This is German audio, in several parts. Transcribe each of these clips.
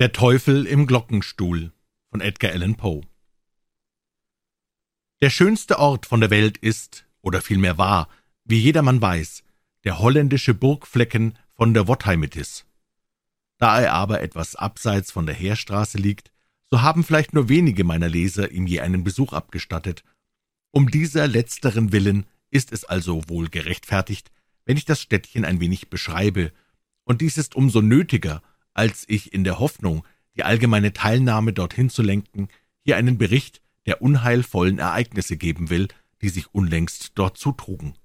Der Teufel im Glockenstuhl von Edgar Allan Poe Der schönste Ort von der Welt ist, oder vielmehr war, wie jedermann weiß, der holländische Burgflecken von der Wottheimetis. Da er aber etwas abseits von der Heerstraße liegt, so haben vielleicht nur wenige meiner Leser ihm je einen Besuch abgestattet. Um dieser letzteren Willen ist es also wohl gerechtfertigt, wenn ich das Städtchen ein wenig beschreibe, und dies ist umso nötiger, als ich in der Hoffnung, die allgemeine Teilnahme dorthin zu lenken, hier einen Bericht der unheilvollen Ereignisse geben will, die sich unlängst dort zutrugen.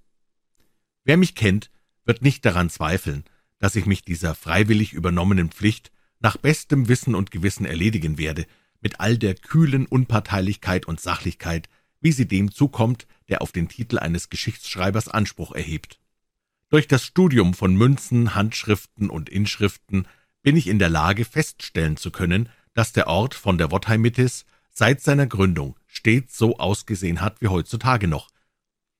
Wer mich kennt, wird nicht daran zweifeln, dass ich mich dieser freiwillig übernommenen Pflicht nach bestem Wissen und Gewissen erledigen werde, mit all der kühlen Unparteilichkeit und Sachlichkeit, wie sie dem zukommt, der auf den Titel eines Geschichtsschreibers Anspruch erhebt. Durch das Studium von Münzen, Handschriften und Inschriften bin ich in der Lage, feststellen zu können, dass der Ort von der Wottheimitis seit seiner Gründung stets so ausgesehen hat wie heutzutage noch.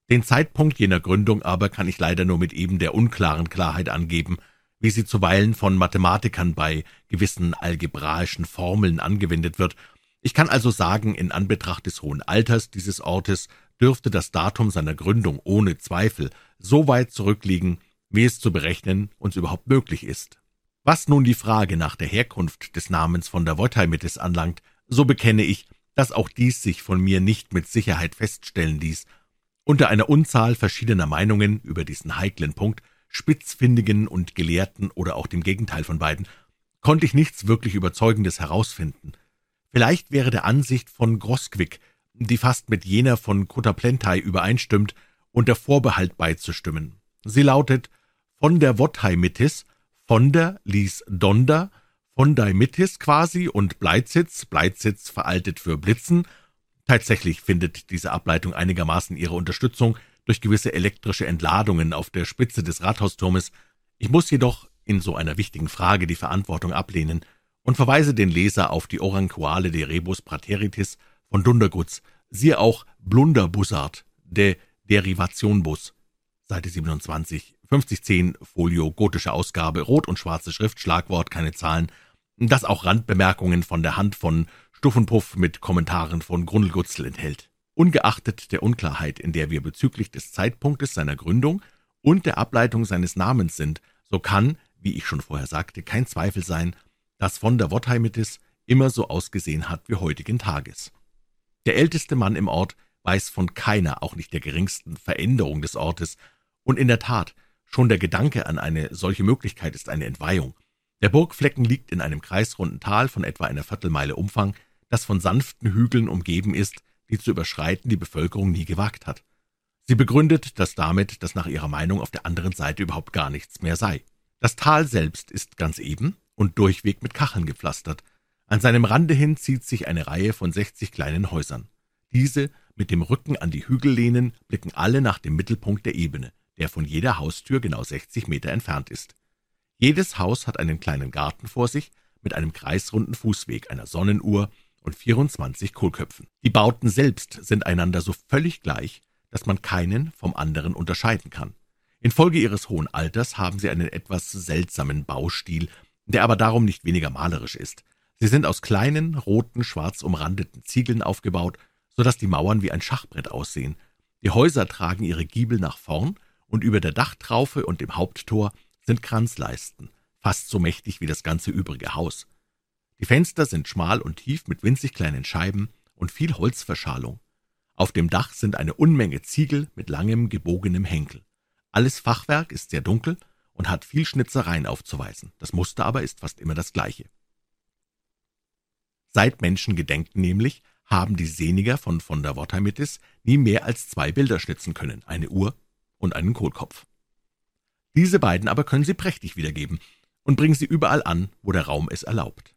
Den Zeitpunkt jener Gründung aber kann ich leider nur mit eben der unklaren Klarheit angeben, wie sie zuweilen von Mathematikern bei gewissen algebraischen Formeln angewendet wird. Ich kann also sagen, in Anbetracht des hohen Alters dieses Ortes dürfte das Datum seiner Gründung ohne Zweifel so weit zurückliegen, wie es zu berechnen uns überhaupt möglich ist. Was nun die Frage nach der Herkunft des Namens von der Wottheimitis anlangt, so bekenne ich, dass auch dies sich von mir nicht mit Sicherheit feststellen ließ. Unter einer Unzahl verschiedener Meinungen über diesen heiklen Punkt, spitzfindigen und Gelehrten oder auch dem Gegenteil von beiden, konnte ich nichts wirklich Überzeugendes herausfinden. Vielleicht wäre der Ansicht von Grosquick, die fast mit jener von Kotaplentai übereinstimmt, unter Vorbehalt beizustimmen. Sie lautet, von der Wottheimitis von der ließ Donder, von Daimitis quasi und Bleizitz, Bleizitz veraltet für Blitzen. Tatsächlich findet diese Ableitung einigermaßen ihre Unterstützung durch gewisse elektrische Entladungen auf der Spitze des Rathausturmes. Ich muss jedoch in so einer wichtigen Frage die Verantwortung ablehnen und verweise den Leser auf die Oranquale de Rebus Prateritis von Dundergutz, siehe auch Blunderbussard, de Derivationbus, Seite 27, 5010, Folio, gotische Ausgabe, rot und schwarze Schrift, Schlagwort, keine Zahlen, das auch Randbemerkungen von der Hand von Stuffenpuff mit Kommentaren von Grundlgutzel enthält. Ungeachtet der Unklarheit, in der wir bezüglich des Zeitpunktes seiner Gründung und der Ableitung seines Namens sind, so kann, wie ich schon vorher sagte, kein Zweifel sein, dass von der Wottheimitis immer so ausgesehen hat wie heutigen Tages. Der älteste Mann im Ort weiß von keiner, auch nicht der geringsten Veränderung des Ortes, und in der Tat, schon der Gedanke an eine solche Möglichkeit ist eine Entweihung. Der Burgflecken liegt in einem kreisrunden Tal von etwa einer Viertelmeile Umfang, das von sanften Hügeln umgeben ist, die zu überschreiten die Bevölkerung nie gewagt hat. Sie begründet das damit, dass nach ihrer Meinung auf der anderen Seite überhaupt gar nichts mehr sei. Das Tal selbst ist ganz eben und durchweg mit Kacheln gepflastert. An seinem Rande hin zieht sich eine Reihe von sechzig kleinen Häusern. Diese, mit dem Rücken an die Hügel lehnen, blicken alle nach dem Mittelpunkt der Ebene der von jeder Haustür genau 60 Meter entfernt ist. Jedes Haus hat einen kleinen Garten vor sich mit einem kreisrunden Fußweg, einer Sonnenuhr und 24 Kohlköpfen. Die Bauten selbst sind einander so völlig gleich, dass man keinen vom anderen unterscheiden kann. Infolge ihres hohen Alters haben sie einen etwas seltsamen Baustil, der aber darum nicht weniger malerisch ist. Sie sind aus kleinen, roten, schwarz umrandeten Ziegeln aufgebaut, so dass die Mauern wie ein Schachbrett aussehen. Die Häuser tragen ihre Giebel nach vorn und über der Dachtraufe und dem Haupttor sind Kranzleisten, fast so mächtig wie das ganze übrige Haus. Die Fenster sind schmal und tief mit winzig kleinen Scheiben und viel Holzverschalung. Auf dem Dach sind eine Unmenge Ziegel mit langem, gebogenem Henkel. Alles Fachwerk ist sehr dunkel und hat viel Schnitzereien aufzuweisen. Das Muster aber ist fast immer das gleiche. Seit Menschen gedenken nämlich, haben die Seniger von von der Wottheimittis nie mehr als zwei Bilder schnitzen können, eine Uhr und einen Kohlkopf. Diese beiden aber können Sie prächtig wiedergeben und bringen sie überall an, wo der Raum es erlaubt.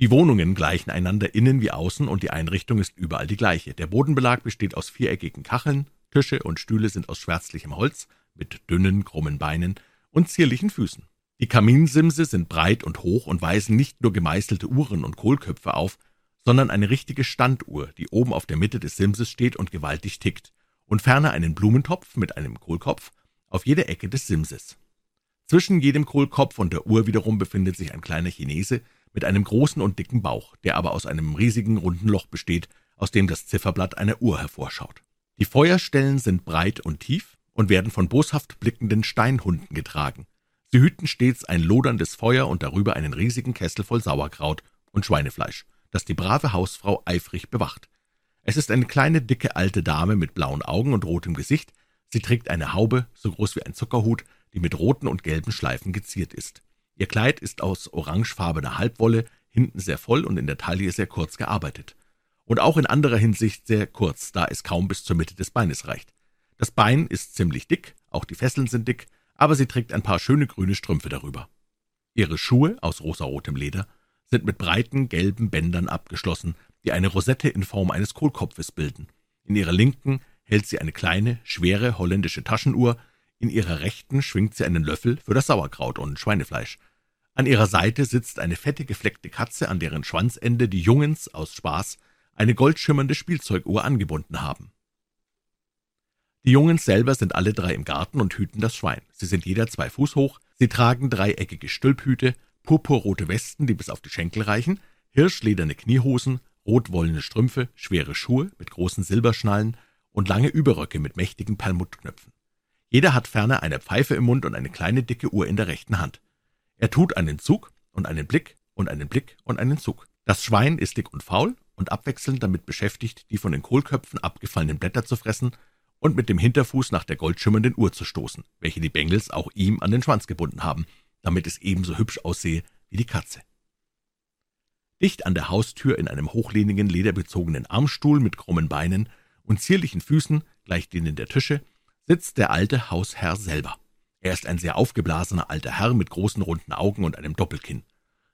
Die Wohnungen gleichen einander innen wie außen und die Einrichtung ist überall die gleiche. Der Bodenbelag besteht aus viereckigen Kacheln, Tische und Stühle sind aus schwärzlichem Holz mit dünnen, krummen Beinen und zierlichen Füßen. Die Kaminsimse sind breit und hoch und weisen nicht nur gemeißelte Uhren und Kohlköpfe auf, sondern eine richtige Standuhr, die oben auf der Mitte des Simses steht und gewaltig tickt, und ferner einen Blumentopf mit einem Kohlkopf auf jeder Ecke des Simses. Zwischen jedem Kohlkopf und der Uhr wiederum befindet sich ein kleiner Chinese mit einem großen und dicken Bauch, der aber aus einem riesigen runden Loch besteht, aus dem das Zifferblatt einer Uhr hervorschaut. Die Feuerstellen sind breit und tief und werden von boshaft blickenden Steinhunden getragen. Sie hüten stets ein loderndes Feuer und darüber einen riesigen Kessel voll Sauerkraut und Schweinefleisch, das die brave Hausfrau eifrig bewacht. Es ist eine kleine, dicke alte Dame mit blauen Augen und rotem Gesicht. Sie trägt eine Haube, so groß wie ein Zuckerhut, die mit roten und gelben Schleifen geziert ist. Ihr Kleid ist aus orangefarbener Halbwolle, hinten sehr voll und in der Taille sehr kurz gearbeitet. Und auch in anderer Hinsicht sehr kurz, da es kaum bis zur Mitte des Beines reicht. Das Bein ist ziemlich dick, auch die Fesseln sind dick, aber sie trägt ein paar schöne grüne Strümpfe darüber. Ihre Schuhe aus rosarotem Leder sind mit breiten gelben Bändern abgeschlossen, die eine Rosette in Form eines Kohlkopfes bilden. In ihrer linken hält sie eine kleine, schwere holländische Taschenuhr, in ihrer rechten schwingt sie einen Löffel für das Sauerkraut und Schweinefleisch. An ihrer Seite sitzt eine fette gefleckte Katze, an deren Schwanzende die Jungens aus Spaß eine goldschimmernde Spielzeuguhr angebunden haben. Die Jungens selber sind alle drei im Garten und hüten das Schwein. Sie sind jeder zwei Fuß hoch, sie tragen dreieckige Stülphüte, purpurrote Westen, die bis auf die Schenkel reichen, hirschlederne Kniehosen, rotwollene Strümpfe, schwere Schuhe mit großen Silberschnallen und lange Überröcke mit mächtigen Perlmuttknöpfen. Jeder hat ferner eine Pfeife im Mund und eine kleine dicke Uhr in der rechten Hand. Er tut einen Zug und einen Blick und einen Blick und einen Zug. Das Schwein ist dick und faul und abwechselnd damit beschäftigt, die von den Kohlköpfen abgefallenen Blätter zu fressen und mit dem Hinterfuß nach der goldschimmernden Uhr zu stoßen, welche die Bengels auch ihm an den Schwanz gebunden haben, damit es ebenso hübsch aussehe wie die Katze. Dicht an der Haustür in einem hochlehnigen, lederbezogenen Armstuhl mit krummen Beinen und zierlichen Füßen, gleich denen der Tische, sitzt der alte Hausherr selber. Er ist ein sehr aufgeblasener alter Herr mit großen runden Augen und einem Doppelkinn.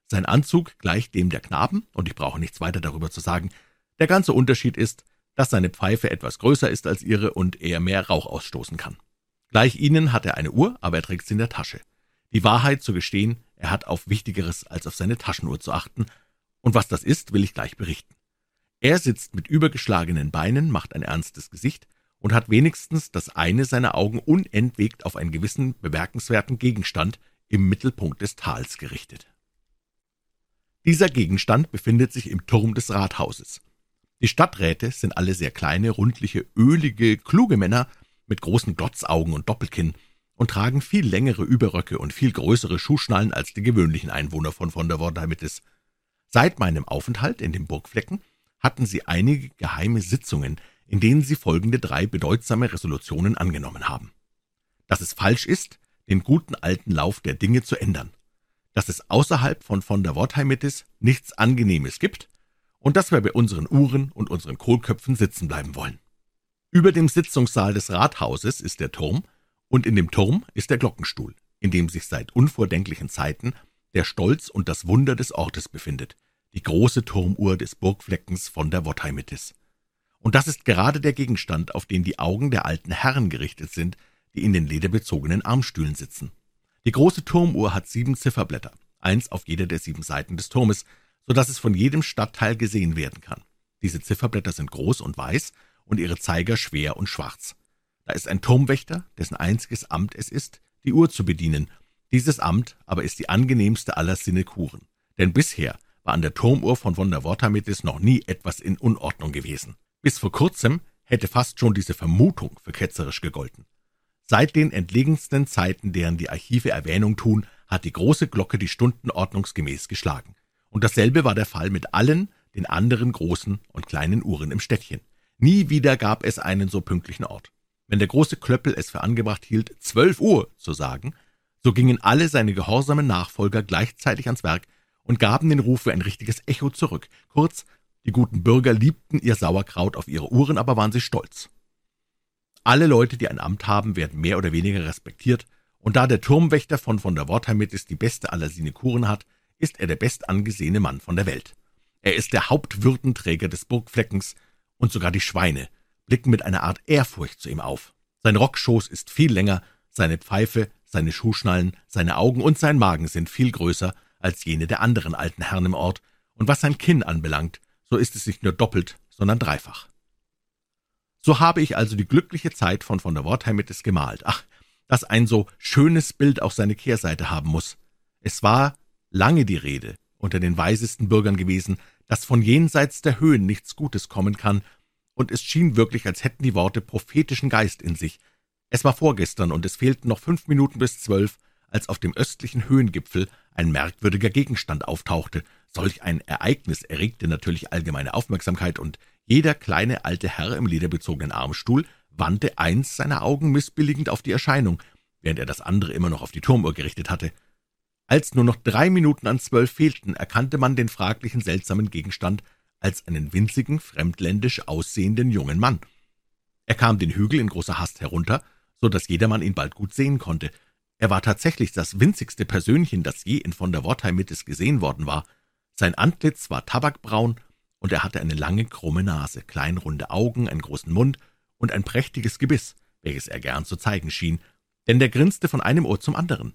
Sein Anzug gleicht dem der Knaben, und ich brauche nichts weiter darüber zu sagen. Der ganze Unterschied ist, dass seine Pfeife etwas größer ist als ihre und er mehr Rauch ausstoßen kann. Gleich ihnen hat er eine Uhr, aber er trägt sie in der Tasche. Die Wahrheit zu gestehen, er hat auf Wichtigeres als auf seine Taschenuhr zu achten, und was das ist, will ich gleich berichten. Er sitzt mit übergeschlagenen Beinen, macht ein ernstes Gesicht und hat wenigstens das eine seiner Augen unentwegt auf einen gewissen bemerkenswerten Gegenstand im Mittelpunkt des Tals gerichtet. Dieser Gegenstand befindet sich im Turm des Rathauses. Die Stadträte sind alle sehr kleine, rundliche, ölige, kluge Männer mit großen Glotzaugen und Doppelkinn und tragen viel längere Überröcke und viel größere Schuhschnallen als die gewöhnlichen Einwohner von von der Wordheimitis. Seit meinem Aufenthalt in dem Burgflecken hatten sie einige geheime Sitzungen, in denen sie folgende drei bedeutsame Resolutionen angenommen haben. Dass es falsch ist, den guten alten Lauf der Dinge zu ändern, dass es außerhalb von von der Wortheimitis nichts Angenehmes gibt und dass wir bei unseren Uhren und unseren Kohlköpfen sitzen bleiben wollen. Über dem Sitzungssaal des Rathauses ist der Turm, und in dem Turm ist der Glockenstuhl, in dem sich seit unvordenklichen Zeiten der Stolz und das Wunder des Ortes befindet, die große Turmuhr des Burgfleckens von der Wottheimitis. Und das ist gerade der Gegenstand, auf den die Augen der alten Herren gerichtet sind, die in den lederbezogenen Armstühlen sitzen. Die große Turmuhr hat sieben Zifferblätter, eins auf jeder der sieben Seiten des Turmes, so dass es von jedem Stadtteil gesehen werden kann. Diese Zifferblätter sind groß und weiß und ihre Zeiger schwer und schwarz. Da ist ein Turmwächter, dessen einziges Amt es ist, die Uhr zu bedienen. Dieses Amt aber ist die angenehmste aller Sinekuren, denn bisher war an der Turmuhr von von der Wortamitis noch nie etwas in Unordnung gewesen. Bis vor kurzem hätte fast schon diese Vermutung für ketzerisch gegolten. Seit den entlegensten Zeiten, deren die Archive Erwähnung tun, hat die große Glocke die Stunden ordnungsgemäß geschlagen. Und dasselbe war der Fall mit allen den anderen großen und kleinen Uhren im Städtchen. Nie wieder gab es einen so pünktlichen Ort. Wenn der große Klöppel es für angebracht hielt, zwölf Uhr zu sagen, so gingen alle seine gehorsamen Nachfolger gleichzeitig ans Werk und gaben den Rufe ein richtiges Echo zurück. Kurz, die guten Bürger liebten ihr Sauerkraut auf ihre Uhren, aber waren sie stolz. Alle Leute, die ein Amt haben, werden mehr oder weniger respektiert, und da der Turmwächter von von der Wortheimitis die beste aller Sinekuren hat, ist er der bestangesehene Mann von der Welt. Er ist der Hauptwürdenträger des Burgfleckens, und sogar die Schweine blicken mit einer Art Ehrfurcht zu ihm auf. Sein Rockschoß ist viel länger, seine Pfeife, seine Schuhschnallen, seine Augen und sein Magen sind viel größer als jene der anderen alten Herren im Ort, und was sein Kinn anbelangt, so ist es nicht nur doppelt, sondern dreifach. So habe ich also die glückliche Zeit von von der Wortheimitis gemalt. Ach, dass ein so schönes Bild auch seine Kehrseite haben muss. Es war lange die Rede unter den weisesten Bürgern gewesen, dass von jenseits der Höhen nichts Gutes kommen kann, und es schien wirklich, als hätten die Worte prophetischen Geist in sich. Es war vorgestern, und es fehlten noch fünf Minuten bis zwölf, als auf dem östlichen Höhengipfel ein merkwürdiger Gegenstand auftauchte. Solch ein Ereignis erregte natürlich allgemeine Aufmerksamkeit, und jeder kleine alte Herr im lederbezogenen Armstuhl wandte eins seiner Augen missbilligend auf die Erscheinung, während er das andere immer noch auf die Turmuhr gerichtet hatte. Als nur noch drei Minuten an zwölf fehlten, erkannte man den fraglichen seltsamen Gegenstand als einen winzigen, fremdländisch aussehenden jungen Mann. Er kam den Hügel in großer Hast herunter, so dass jedermann ihn bald gut sehen konnte. Er war tatsächlich das winzigste Persönchen, das je in von der Wortheimitis gesehen worden war. Sein Antlitz war tabakbraun, und er hatte eine lange, krumme Nase, kleinrunde Augen, einen großen Mund und ein prächtiges Gebiss, welches er gern zu zeigen schien, denn der grinste von einem Ohr zum anderen.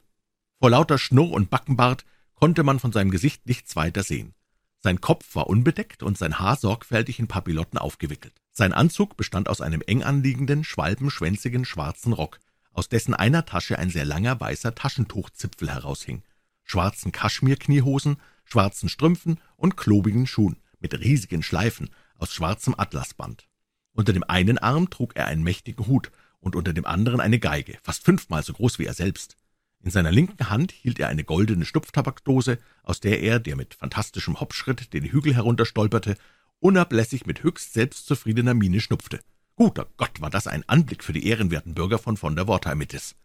Vor lauter Schnurr und Backenbart konnte man von seinem Gesicht nichts weiter sehen. Sein Kopf war unbedeckt und sein Haar sorgfältig in Papillotten aufgewickelt. Sein Anzug bestand aus einem eng anliegenden, schwalbenschwänzigen schwarzen Rock, aus dessen einer Tasche ein sehr langer weißer Taschentuchzipfel heraushing, schwarzen Kaschmirkniehosen, schwarzen Strümpfen und klobigen Schuhen mit riesigen Schleifen aus schwarzem Atlasband. Unter dem einen Arm trug er einen mächtigen Hut und unter dem anderen eine Geige, fast fünfmal so groß wie er selbst. In seiner linken Hand hielt er eine goldene Stupftabakdose, aus der er, der mit fantastischem Hopfschritt den Hügel herunterstolperte, unablässig mit höchst selbstzufriedener Miene schnupfte. Guter Gott, war das ein Anblick für die ehrenwerten Bürger von von der Wortheimitis.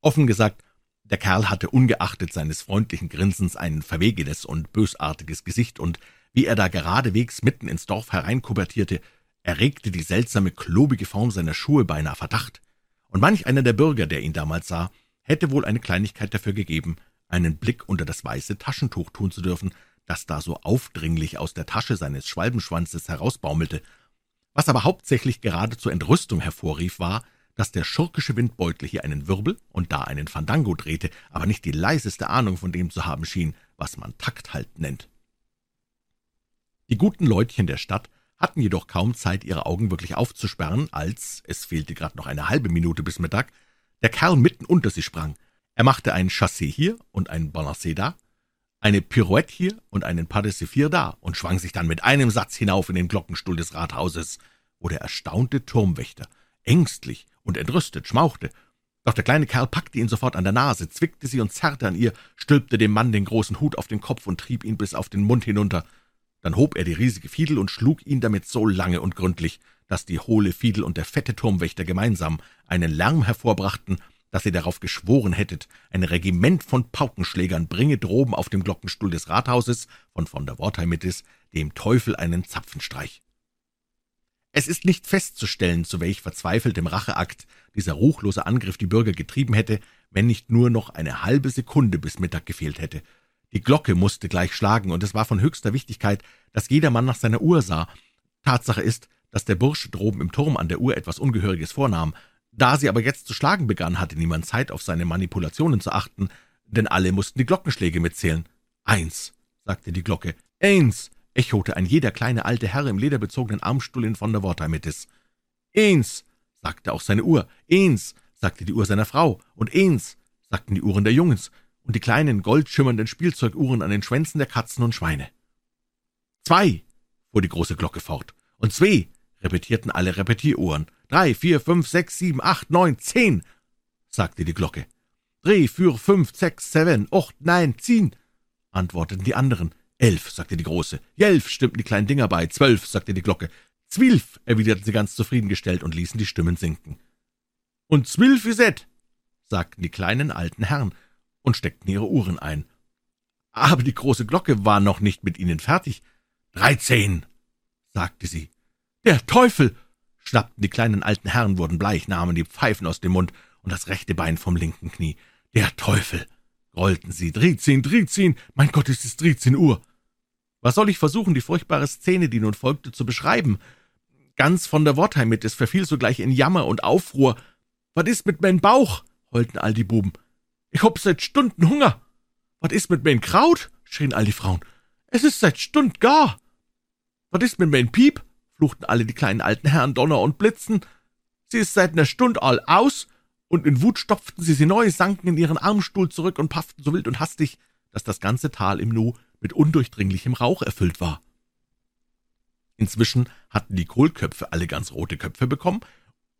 Offen gesagt, der Kerl hatte ungeachtet seines freundlichen Grinsens ein verwegenes und bösartiges Gesicht, und wie er da geradewegs mitten ins Dorf hereinkubertierte, erregte die seltsame, klobige Form seiner Schuhe beinahe Verdacht, und manch einer der Bürger, der ihn damals sah, hätte wohl eine Kleinigkeit dafür gegeben, einen Blick unter das weiße Taschentuch tun zu dürfen, das da so aufdringlich aus der Tasche seines Schwalbenschwanzes herausbaumelte. Was aber hauptsächlich gerade zur Entrüstung hervorrief, war, dass der schurkische Windbeutel hier einen Wirbel und da einen Fandango drehte, aber nicht die leiseste Ahnung von dem zu haben schien, was man Takthalt nennt. Die guten Leutchen der Stadt hatten jedoch kaum Zeit, ihre Augen wirklich aufzusperren, als, es fehlte gerade noch eine halbe Minute bis Mittag, der Kerl mitten unter sie sprang. Er machte ein Chassé hier und ein Balancé da, eine Pirouette hier und einen Pas Sephir da und schwang sich dann mit einem Satz hinauf in den Glockenstuhl des Rathauses, wo der erstaunte Turmwächter ängstlich und entrüstet schmauchte. Doch der kleine Kerl packte ihn sofort an der Nase, zwickte sie und zerrte an ihr, stülpte dem Mann den großen Hut auf den Kopf und trieb ihn bis auf den Mund hinunter. Dann hob er die riesige Fiedel und schlug ihn damit so lange und gründlich, dass die hohle Fiedel und der fette Turmwächter gemeinsam einen Lärm hervorbrachten, dass ihr darauf geschworen hättet, ein Regiment von Paukenschlägern bringe droben auf dem Glockenstuhl des Rathauses von von der Wortheimitis dem Teufel einen Zapfenstreich. Es ist nicht festzustellen, zu welch verzweifeltem Racheakt dieser ruchlose Angriff die Bürger getrieben hätte, wenn nicht nur noch eine halbe Sekunde bis Mittag gefehlt hätte. Die Glocke musste gleich schlagen, und es war von höchster Wichtigkeit, dass jedermann nach seiner Uhr sah. Tatsache ist, dass der Bursche droben im Turm an der Uhr etwas Ungehöriges vornahm. Da sie aber jetzt zu schlagen begann, hatte niemand Zeit, auf seine Manipulationen zu achten, denn alle mussten die Glockenschläge mitzählen. Eins, sagte die Glocke. Eins, echote ein jeder kleine alte Herr im lederbezogenen Armstuhl in von der Wortheimitis. Eins, sagte auch seine Uhr. Eins, sagte die Uhr seiner Frau. Und eins, sagten die Uhren der Jungens und die kleinen goldschimmernden Spielzeuguhren an den Schwänzen der Katzen und Schweine. Zwei, fuhr die große Glocke fort, und zwei, repetierten alle Repetieruhren. Drei, vier, fünf, sechs, sieben, acht, neun, zehn, sagte die Glocke. Drei, vier, fünf, sechs, seven, acht, neun, zehn, antworteten die anderen. Elf, sagte die Große. Jelf, stimmten die kleinen Dinger bei. Zwölf, sagte die Glocke. Zwilf, erwiderten sie ganz zufriedengestellt und ließen die Stimmen sinken. Und zwilf is et, sagten die kleinen alten Herren und steckten ihre Uhren ein. Aber die große Glocke war noch nicht mit ihnen fertig. Dreizehn, sagte sie. Der Teufel! Schnappten die kleinen alten Herren, wurden bleich, nahmen die Pfeifen aus dem Mund und das rechte Bein vom linken Knie. Der Teufel! grollten sie. Drizehn, Drizehn! Mein Gott, es ist dreizehn Uhr! Was soll ich versuchen, die furchtbare Szene, die nun folgte, zu beschreiben? Ganz von der Wortheim mit, es verfiel sogleich in Jammer und Aufruhr. Was ist mit mein Bauch? heulten all die Buben. Ich hab seit Stunden Hunger. Was ist mit mein Kraut? schrien all die Frauen. Es ist seit Stund gar. Was ist mit mein Piep? Fluchten alle die kleinen alten Herren Donner und Blitzen. Sie ist seit ner Stund all aus, und in Wut stopften sie sie neu, sanken in ihren Armstuhl zurück und pafften so wild und hastig, dass das ganze Tal im Nu mit undurchdringlichem Rauch erfüllt war. Inzwischen hatten die Kohlköpfe alle ganz rote Köpfe bekommen,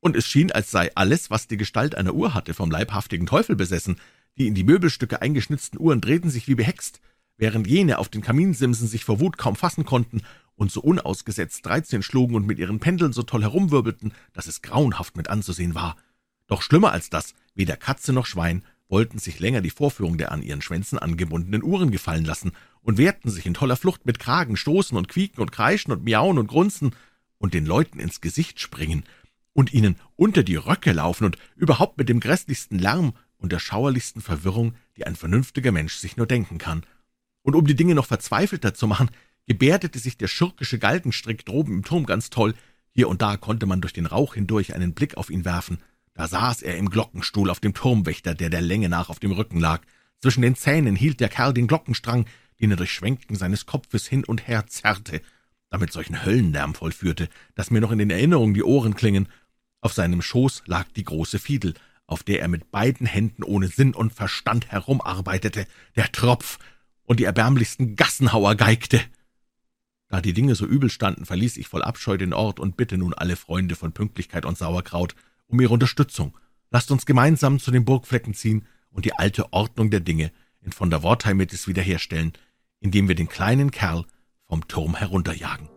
und es schien, als sei alles, was die Gestalt einer Uhr hatte, vom leibhaftigen Teufel besessen. Die in die Möbelstücke eingeschnitzten Uhren drehten sich wie behext, während jene auf den Kaminsimsen sich vor Wut kaum fassen konnten und so unausgesetzt dreizehn schlugen und mit ihren Pendeln so toll herumwirbelten, dass es grauenhaft mit anzusehen war. Doch schlimmer als das, weder Katze noch Schwein wollten sich länger die Vorführung der an ihren Schwänzen angebundenen Uhren gefallen lassen und wehrten sich in toller Flucht mit Kragen, Stoßen und Quieken und Kreischen und Miauen und Grunzen und den Leuten ins Gesicht springen und ihnen unter die Röcke laufen und überhaupt mit dem grässlichsten Lärm und der schauerlichsten Verwirrung, die ein vernünftiger Mensch sich nur denken kann. Und um die Dinge noch verzweifelter zu machen, gebärdete sich der schurkische Galgenstrick droben im Turm ganz toll. Hier und da konnte man durch den Rauch hindurch einen Blick auf ihn werfen. Da saß er im Glockenstuhl auf dem Turmwächter, der der Länge nach auf dem Rücken lag. Zwischen den Zähnen hielt der Kerl den Glockenstrang, den er durch Schwenken seines Kopfes hin und her zerrte, damit solchen Höllenlärm vollführte, dass mir noch in den Erinnerungen die Ohren klingen. Auf seinem Schoß lag die große Fiedel, auf der er mit beiden Händen ohne Sinn und Verstand herumarbeitete, der Tropf und die erbärmlichsten Gassenhauer geigte. Da die Dinge so übel standen, verließ ich voll Abscheu den Ort und bitte nun alle Freunde von Pünktlichkeit und Sauerkraut um ihre Unterstützung. Lasst uns gemeinsam zu den Burgflecken ziehen und die alte Ordnung der Dinge in von der Wortheimetis wiederherstellen, indem wir den kleinen Kerl vom Turm herunterjagen.